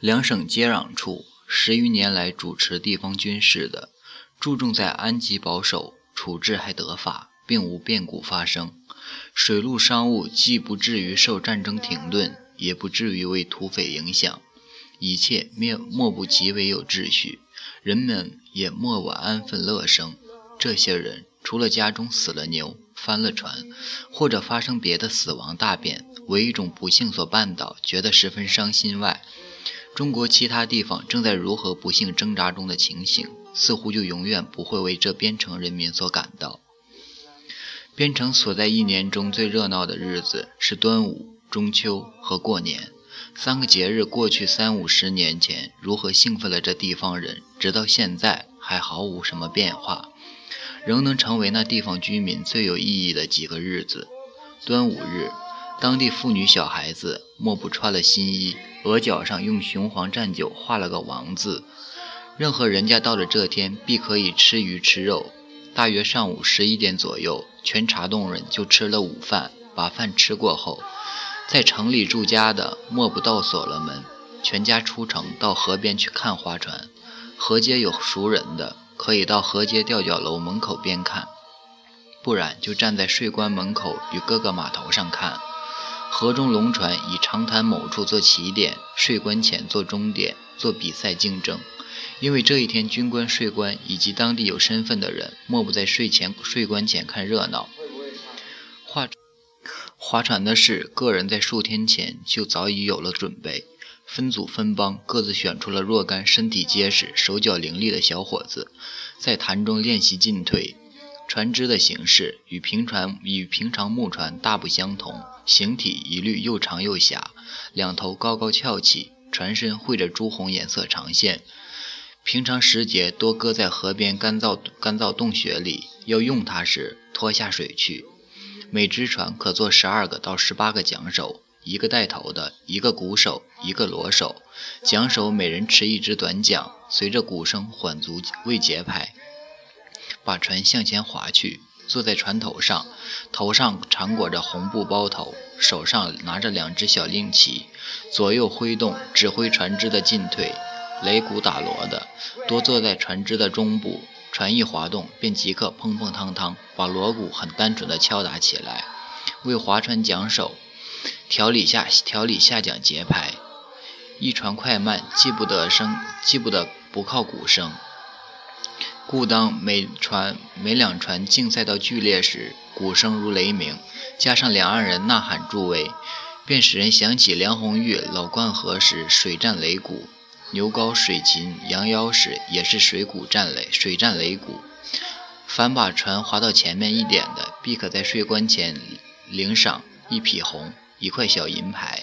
两省接壤处，十余年来主持地方军事的，注重在安吉保守，处置还得法，并无变故发生。水陆商务既不至于受战争停顿，也不至于为土匪影响，一切莫莫不极为有秩序，人们也莫不安分乐生。这些人除了家中死了牛、翻了船，或者发生别的死亡大变，为一种不幸所绊倒，觉得十分伤心外，中国其他地方正在如何不幸挣扎中的情形，似乎就永远不会为这边城人民所感到。边城所在一年中最热闹的日子是端午、中秋和过年三个节日。过去三五十年前，如何兴奋了这地方人，直到现在还毫无什么变化，仍能成为那地方居民最有意义的几个日子。端午日，当地妇女小孩子莫不穿了新衣，额角上用雄黄蘸酒画了个王字。任何人家到了这天，必可以吃鱼吃肉。大约上午十一点左右。全茶洞人就吃了午饭，把饭吃过后，在城里住家的莫不到锁了门，全家出城到河边去看划船。河街有熟人的，可以到河街吊脚楼门口边看；不然就站在税关门口与各个码头上看。河中龙船以长滩某处做起点，税关前做终点，做比赛竞争。因为这一天，军官、税官以及当地有身份的人，莫不在税前、税关前看热闹。划划船的事，个人在数天前就早已有了准备，分组分帮，各自选出了若干身体结实、手脚伶俐的小伙子，在潭中练习进退。船只的形式与平船与平常木船大不相同，形体一律又长又狭，两头高高翘起，船身绘着朱红颜色长线。平常时节多搁在河边干燥干燥洞穴里，要用它时拖下水去。每只船可坐十二个到十八个桨手，一个带头的，一个鼓手，一个锣手。桨手每人持一支短桨，随着鼓声缓足为节拍，把船向前划去。坐在船头上，头上缠裹着红布包头，手上拿着两只小令旗，左右挥动，指挥船只的进退。擂鼓打锣的多坐在船只的中部，船一滑动，便即刻砰砰汤汤把锣鼓很单纯的敲打起来，为划船桨手调理下调理下桨节拍。一船快慢既不得声，既不得不靠鼓声，故当每船每两船竞赛到剧烈时，鼓声如雷鸣，加上两岸人呐喊助威，便使人想起梁红玉老灌河时水战擂鼓。牛皋水禽羊腰时，也是水鼓战擂，水战擂鼓。凡把船划到前面一点的，必可在税关前领赏一匹红，一块小银牌。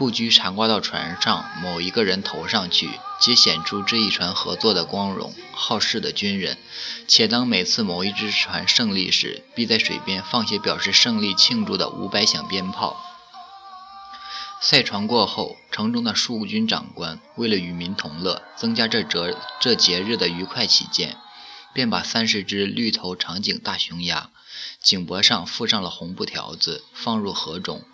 布局缠挂到船上某一个人头上去，皆显出这一船合作的光荣。好事的军人，且当每次某一只船胜利时，必在水边放些表示胜利庆祝的五百响鞭炮。赛船过后，城中的戍军长官为了与民同乐，增加这折这节日的愉快起见，便把三十只绿头长颈大雄鸭，颈脖上附上了红布条子，放入河中。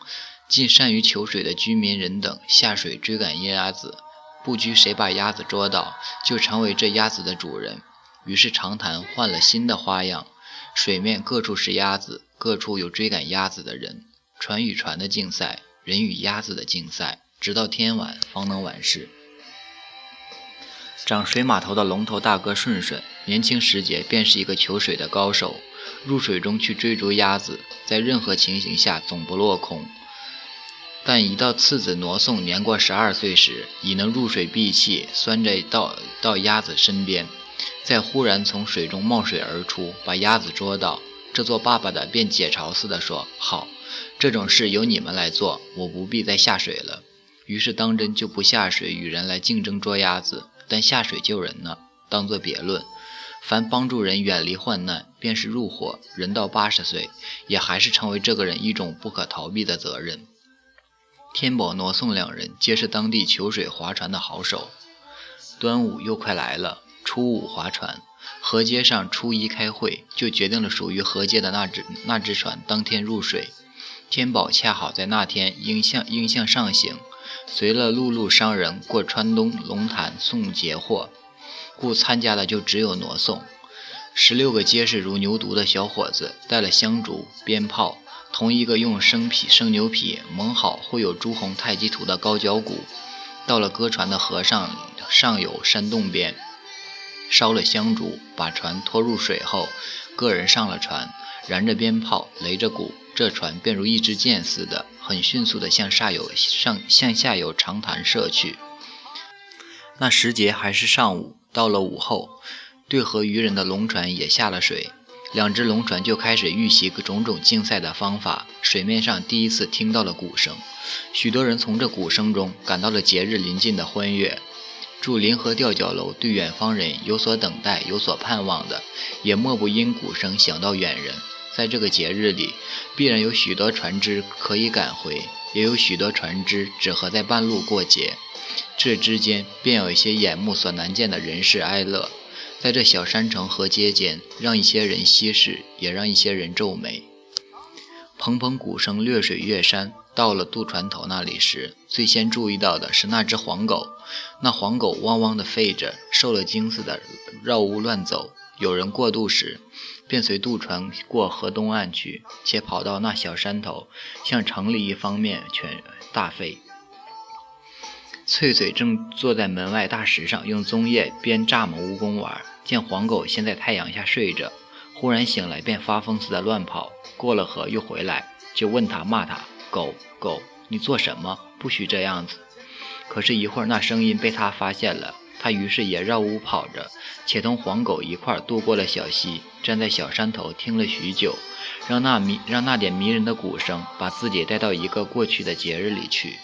尽善于求水的居民人等下水追赶鸭子，不拘谁把鸭子捉到，就成为这鸭子的主人。于是长潭换了新的花样，水面各处是鸭子，各处有追赶鸭子的人，船与船的竞赛。人与鸭子的竞赛，直到天晚方能完事。掌水码头的龙头大哥顺顺，年轻时节便是一个求水的高手，入水中去追逐鸭子，在任何情形下总不落空。但一到次子挪送年过十二岁时，已能入水闭气，拴着到到鸭子身边，再忽然从水中冒水而出，把鸭子捉到，这做爸爸的便解嘲似的说：“好。”这种事由你们来做，我不必再下水了。于是当真就不下水与人来竞争捉鸭子，但下水救人呢，当作别论。凡帮助人远离患难，便是入伙，人到八十岁，也还是成为这个人一种不可逃避的责任。天宝、挪送两人皆是当地求水划船的好手。端午又快来了，初五划船，河街上初一开会，就决定了属于河街的那只那只船当天入水。天宝恰好在那天应向应向上行，随了陆路商人过川东龙潭送节货，故参加的就只有挪送。十六个结实如牛犊的小伙子带了香烛、鞭炮，同一个用生皮生牛皮蒙好绘有朱红太极图的高脚鼓，到了搁船的河上上游山洞边。烧了香烛，把船拖入水后，个人上了船，燃着鞭炮，擂着鼓，这船便如一支箭似的，很迅速地向下游上向下游长潭射去。那时节还是上午，到了午后，对河渔人的龙船也下了水，两只龙船就开始预习种种竞赛的方法。水面上第一次听到了鼓声，许多人从这鼓声中感到了节日临近的欢悦。住临河吊脚楼，对远方人有所等待、有所盼望的，也莫不因鼓声想到远人。在这个节日里，必然有许多船只可以赶回，也有许多船只只合在半路过节。这之间便有一些眼目所难见的人事哀乐，在这小山城河街间，让一些人稀释，也让一些人皱眉。蓬蓬鼓声掠水越山。到了渡船头那里时，最先注意到的是那只黄狗。那黄狗汪汪地吠着，受了惊似的绕屋乱走。有人过渡时，便随渡船过河东岸去，且跑到那小山头，向城里一方面全大吠。翠翠正坐在门外大石上，用棕叶编蚱蜢蜈蚣玩，见黄狗先在太阳下睡着，忽然醒来，便发疯似的乱跑。过了河又回来，就问他骂他。狗狗，你做什么？不许这样子！可是，一会儿那声音被他发现了，他于是也绕屋跑着，且同黄狗一块渡过了小溪，站在小山头听了许久，让那迷让那点迷人的鼓声把自己带到一个过去的节日里去。